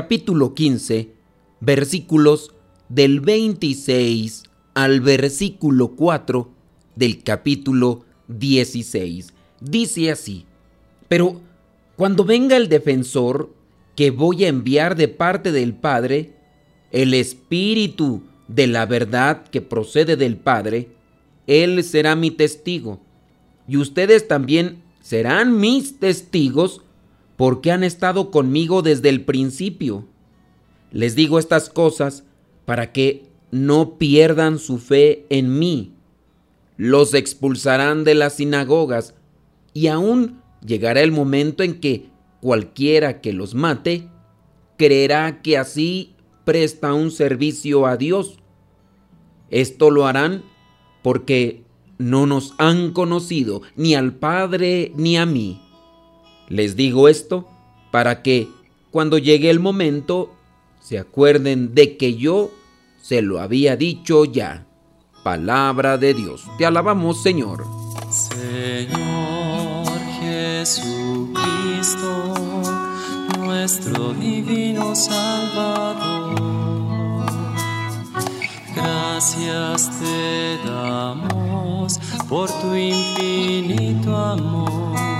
capítulo 15, versículos del 26 al versículo 4 del capítulo 16. Dice así, pero cuando venga el defensor que voy a enviar de parte del Padre, el Espíritu de la verdad que procede del Padre, Él será mi testigo y ustedes también serán mis testigos porque han estado conmigo desde el principio. Les digo estas cosas para que no pierdan su fe en mí. Los expulsarán de las sinagogas y aún llegará el momento en que cualquiera que los mate creerá que así presta un servicio a Dios. Esto lo harán porque no nos han conocido ni al Padre ni a mí. Les digo esto para que cuando llegue el momento se acuerden de que yo se lo había dicho ya. Palabra de Dios. Te alabamos, Señor. Señor Jesucristo, nuestro divino Salvador. Gracias te damos por tu infinito amor.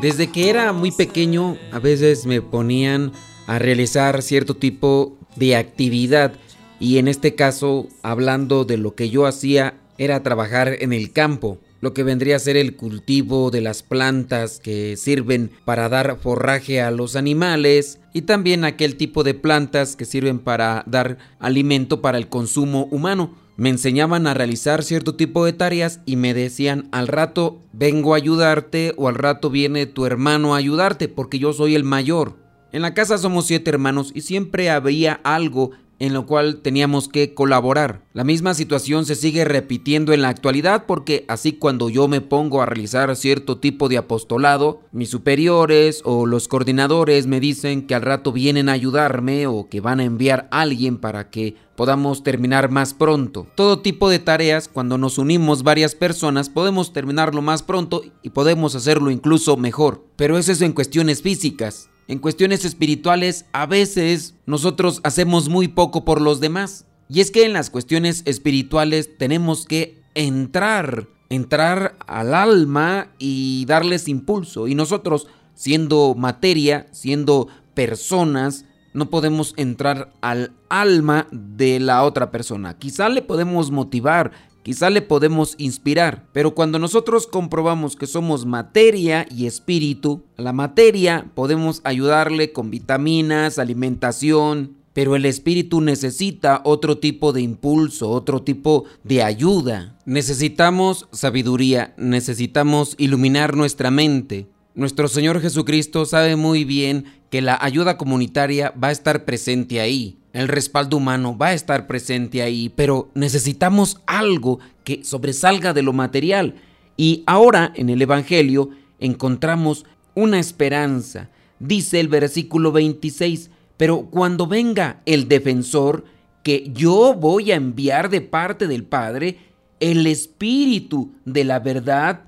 Desde que era muy pequeño, a veces me ponían a realizar cierto tipo de actividad y en este caso, hablando de lo que yo hacía, era trabajar en el campo lo que vendría a ser el cultivo de las plantas que sirven para dar forraje a los animales y también aquel tipo de plantas que sirven para dar alimento para el consumo humano. Me enseñaban a realizar cierto tipo de tareas y me decían al rato vengo a ayudarte o al rato viene tu hermano a ayudarte porque yo soy el mayor. En la casa somos siete hermanos y siempre había algo en lo cual teníamos que colaborar. La misma situación se sigue repitiendo en la actualidad porque así cuando yo me pongo a realizar cierto tipo de apostolado, mis superiores o los coordinadores me dicen que al rato vienen a ayudarme o que van a enviar a alguien para que podamos terminar más pronto. Todo tipo de tareas, cuando nos unimos varias personas, podemos terminarlo más pronto y podemos hacerlo incluso mejor. Pero eso es en cuestiones físicas. En cuestiones espirituales, a veces nosotros hacemos muy poco por los demás. Y es que en las cuestiones espirituales tenemos que entrar, entrar al alma y darles impulso. Y nosotros, siendo materia, siendo personas, no podemos entrar al alma de la otra persona. Quizá le podemos motivar, Quizá le podemos inspirar, pero cuando nosotros comprobamos que somos materia y espíritu, la materia podemos ayudarle con vitaminas, alimentación, pero el espíritu necesita otro tipo de impulso, otro tipo de ayuda. Necesitamos sabiduría, necesitamos iluminar nuestra mente. Nuestro Señor Jesucristo sabe muy bien que la ayuda comunitaria va a estar presente ahí el respaldo humano va a estar presente ahí, pero necesitamos algo que sobresalga de lo material. Y ahora en el Evangelio encontramos una esperanza. Dice el versículo 26, pero cuando venga el defensor que yo voy a enviar de parte del Padre, el Espíritu de la verdad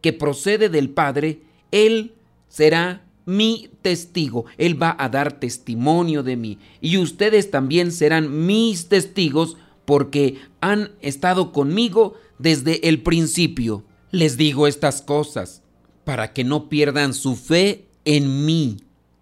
que procede del Padre, Él será mi testigo. Él va a dar testimonio de mí. Y ustedes también serán mis testigos porque han estado conmigo desde el principio. Les digo estas cosas para que no pierdan su fe en mí.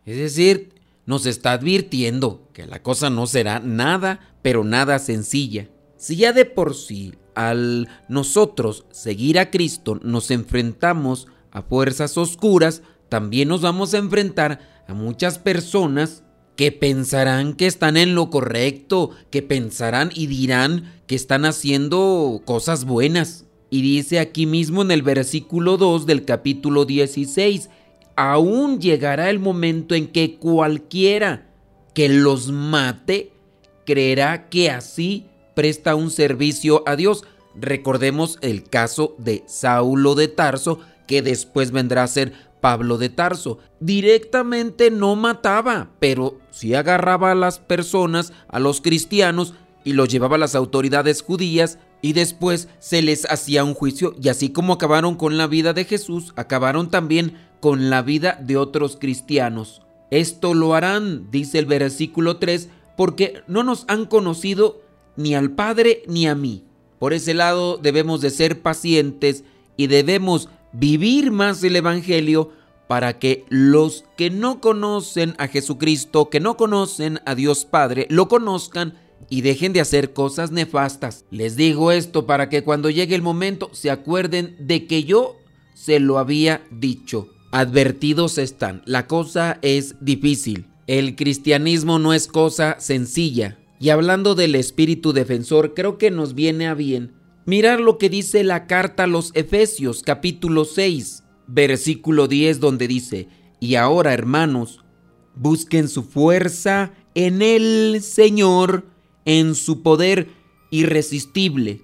Es decir, nos está advirtiendo que la cosa no será nada, pero nada sencilla. Si ya de por sí al nosotros seguir a Cristo nos enfrentamos a fuerzas oscuras, también nos vamos a enfrentar a muchas personas que pensarán que están en lo correcto, que pensarán y dirán que están haciendo cosas buenas. Y dice aquí mismo en el versículo 2 del capítulo 16, aún llegará el momento en que cualquiera que los mate creerá que así presta un servicio a Dios. Recordemos el caso de Saulo de Tarso, que después vendrá a ser Pablo de Tarso. Directamente no mataba, pero sí agarraba a las personas, a los cristianos, y los llevaba a las autoridades judías y después se les hacía un juicio y así como acabaron con la vida de Jesús, acabaron también con la vida de otros cristianos. Esto lo harán, dice el versículo 3, porque no nos han conocido ni al Padre ni a mí. Por ese lado debemos de ser pacientes y debemos vivir más el Evangelio para que los que no conocen a Jesucristo, que no conocen a Dios Padre, lo conozcan y dejen de hacer cosas nefastas. Les digo esto para que cuando llegue el momento se acuerden de que yo se lo había dicho. Advertidos están, la cosa es difícil. El cristianismo no es cosa sencilla. Y hablando del espíritu defensor, creo que nos viene a bien mirar lo que dice la carta a los Efesios capítulo 6, versículo 10, donde dice, y ahora hermanos, busquen su fuerza en el Señor, en su poder irresistible.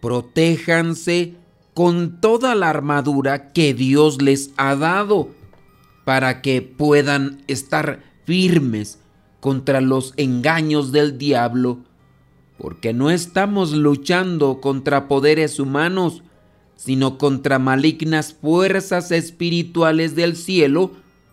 Protéjanse con toda la armadura que Dios les ha dado para que puedan estar firmes contra los engaños del diablo, porque no estamos luchando contra poderes humanos, sino contra malignas fuerzas espirituales del cielo,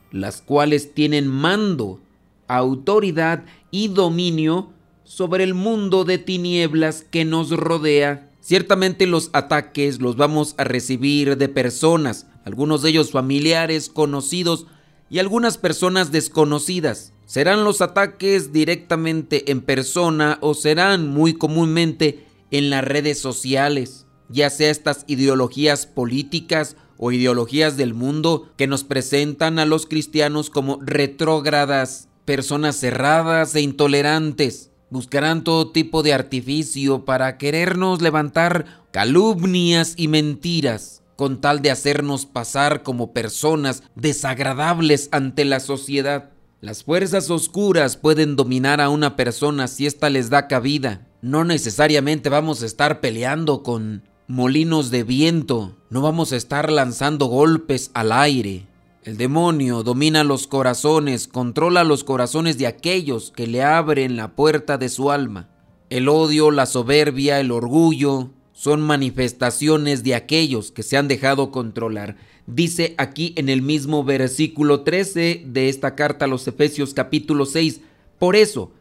las cuales tienen mando, autoridad y dominio sobre el mundo de tinieblas que nos rodea. Ciertamente los ataques los vamos a recibir de personas, algunos de ellos familiares, conocidos y algunas personas desconocidas. ¿Serán los ataques directamente en persona o serán muy comúnmente en las redes sociales? Ya sea estas ideologías políticas o ideologías del mundo que nos presentan a los cristianos como retrógradas, personas cerradas e intolerantes. Buscarán todo tipo de artificio para querernos levantar calumnias y mentiras con tal de hacernos pasar como personas desagradables ante la sociedad. Las fuerzas oscuras pueden dominar a una persona si ésta les da cabida. No necesariamente vamos a estar peleando con molinos de viento, no vamos a estar lanzando golpes al aire. El demonio domina los corazones, controla los corazones de aquellos que le abren la puerta de su alma. El odio, la soberbia, el orgullo son manifestaciones de aquellos que se han dejado controlar. Dice aquí en el mismo versículo 13 de esta carta a los Efesios capítulo 6, por eso,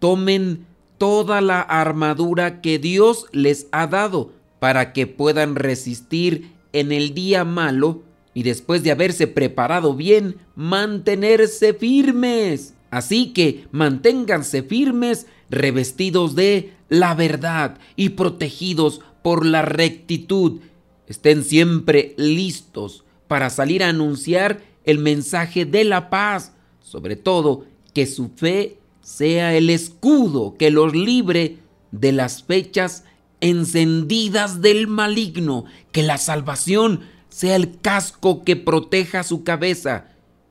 tomen toda la armadura que Dios les ha dado para que puedan resistir en el día malo y después de haberse preparado bien, mantenerse firmes. Así que manténganse firmes, revestidos de la verdad y protegidos por la rectitud. Estén siempre listos para salir a anunciar el mensaje de la paz, sobre todo que su fe sea el escudo que los libre de las fechas encendidas del maligno, que la salvación sea el casco que proteja su cabeza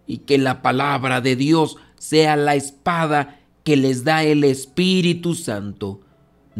y que la palabra de Dios sea la espada que les da el Espíritu Santo.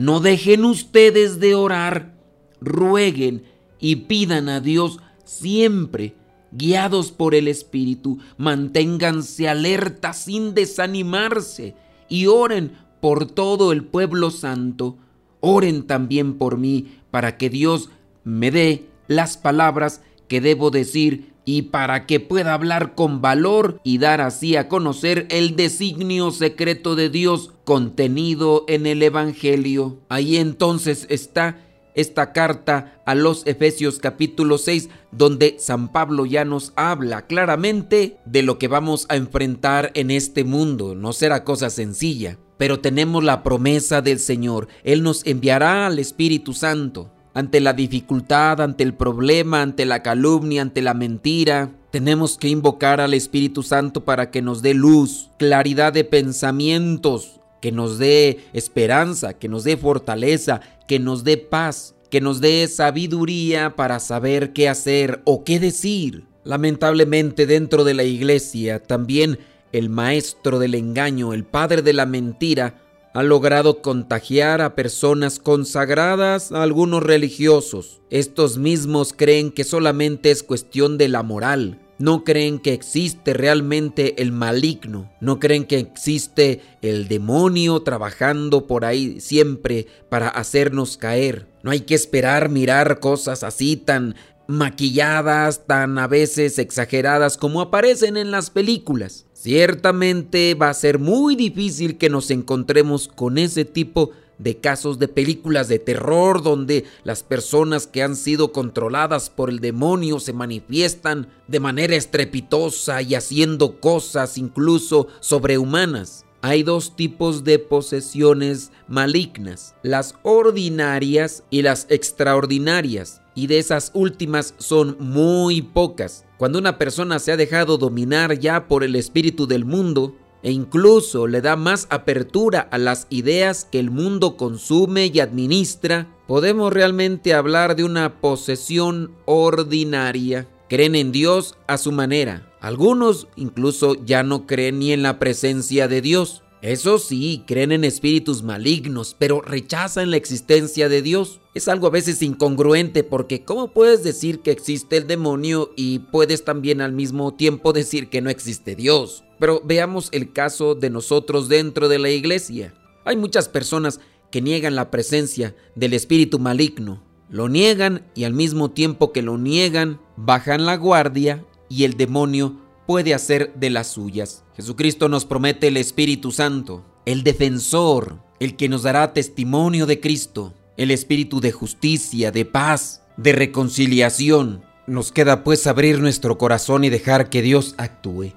No dejen ustedes de orar, rueguen y pidan a Dios siempre, guiados por el Espíritu, manténganse alerta sin desanimarse y oren por todo el pueblo santo. Oren también por mí para que Dios me dé las palabras que debo decir y para que pueda hablar con valor y dar así a conocer el designio secreto de Dios contenido en el Evangelio. Ahí entonces está esta carta a los Efesios capítulo 6, donde San Pablo ya nos habla claramente de lo que vamos a enfrentar en este mundo. No será cosa sencilla, pero tenemos la promesa del Señor. Él nos enviará al Espíritu Santo. Ante la dificultad, ante el problema, ante la calumnia, ante la mentira, tenemos que invocar al Espíritu Santo para que nos dé luz, claridad de pensamientos, que nos dé esperanza, que nos dé fortaleza, que nos dé paz, que nos dé sabiduría para saber qué hacer o qué decir. Lamentablemente dentro de la iglesia también el maestro del engaño, el padre de la mentira, ha logrado contagiar a personas consagradas, a algunos religiosos. Estos mismos creen que solamente es cuestión de la moral, no creen que existe realmente el maligno, no creen que existe el demonio trabajando por ahí siempre para hacernos caer. No hay que esperar mirar cosas así tan maquilladas, tan a veces exageradas como aparecen en las películas. Ciertamente va a ser muy difícil que nos encontremos con ese tipo de casos de películas de terror donde las personas que han sido controladas por el demonio se manifiestan de manera estrepitosa y haciendo cosas incluso sobrehumanas. Hay dos tipos de posesiones malignas, las ordinarias y las extraordinarias, y de esas últimas son muy pocas. Cuando una persona se ha dejado dominar ya por el espíritu del mundo, e incluso le da más apertura a las ideas que el mundo consume y administra, podemos realmente hablar de una posesión ordinaria. Creen en Dios a su manera. Algunos incluso ya no creen ni en la presencia de Dios. Eso sí, creen en espíritus malignos, pero rechazan la existencia de Dios. Es algo a veces incongruente porque ¿cómo puedes decir que existe el demonio y puedes también al mismo tiempo decir que no existe Dios? Pero veamos el caso de nosotros dentro de la iglesia. Hay muchas personas que niegan la presencia del espíritu maligno. Lo niegan y al mismo tiempo que lo niegan, bajan la guardia y el demonio puede hacer de las suyas. Jesucristo nos promete el Espíritu Santo, el defensor, el que nos dará testimonio de Cristo, el Espíritu de justicia, de paz, de reconciliación. Nos queda pues abrir nuestro corazón y dejar que Dios actúe.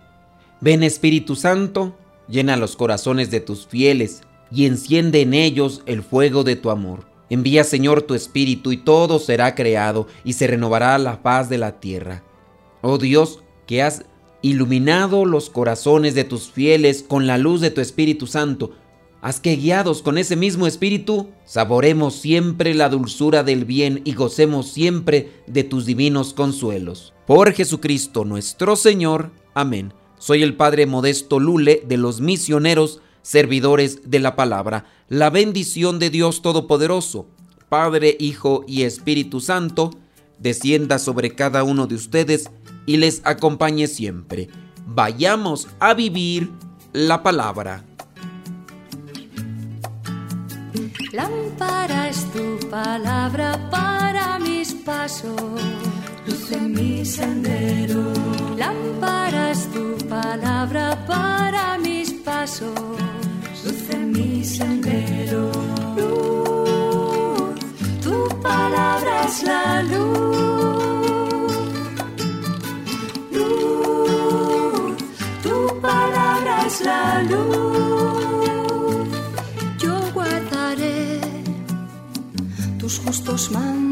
Ven Espíritu Santo, llena los corazones de tus fieles y enciende en ellos el fuego de tu amor. Envía Señor tu Espíritu y todo será creado y se renovará la paz de la tierra. Oh Dios, que has iluminado los corazones de tus fieles con la luz de tu Espíritu Santo, haz que guiados con ese mismo Espíritu, saboremos siempre la dulzura del bien y gocemos siempre de tus divinos consuelos. Por Jesucristo nuestro Señor. Amén. Soy el Padre Modesto Lule de los misioneros servidores de la palabra. La bendición de Dios Todopoderoso, Padre, Hijo y Espíritu Santo, descienda sobre cada uno de ustedes y les acompañe siempre. Vayamos a vivir la palabra. Lámpara es tu palabra para mis pasos, luz en mi sendero. Lámpara es tu palabra para mis pasos, luz en mi sendero. Luz.